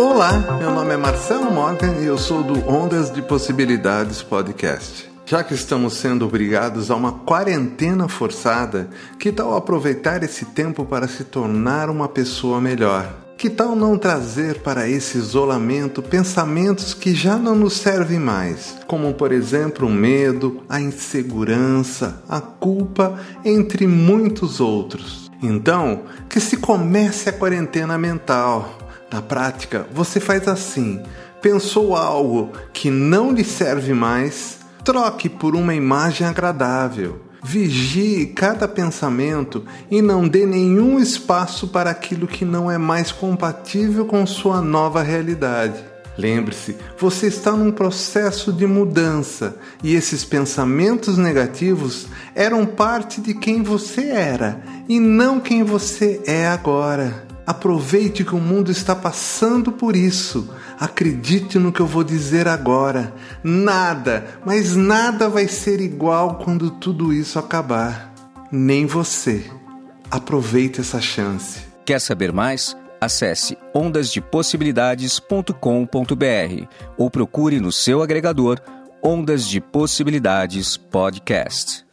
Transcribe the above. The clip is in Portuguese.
Olá, meu nome é Marcelo Morgan e eu sou do Ondas de Possibilidades Podcast. Já que estamos sendo obrigados a uma quarentena forçada, que tal aproveitar esse tempo para se tornar uma pessoa melhor? Que tal não trazer para esse isolamento pensamentos que já não nos servem mais, como por exemplo o medo, a insegurança, a culpa, entre muitos outros? Então, que se comece a quarentena mental na prática, você faz assim: pensou algo que não lhe serve mais, troque por uma imagem agradável. Vigie cada pensamento e não dê nenhum espaço para aquilo que não é mais compatível com sua nova realidade. Lembre-se, você está num processo de mudança e esses pensamentos negativos eram parte de quem você era e não quem você é agora. Aproveite que o mundo está passando por isso. Acredite no que eu vou dizer agora. Nada, mas nada vai ser igual quando tudo isso acabar. Nem você. Aproveite essa chance. Quer saber mais? Acesse ondasdepossibilidades.com.br ou procure no seu agregador Ondas de Possibilidades Podcast.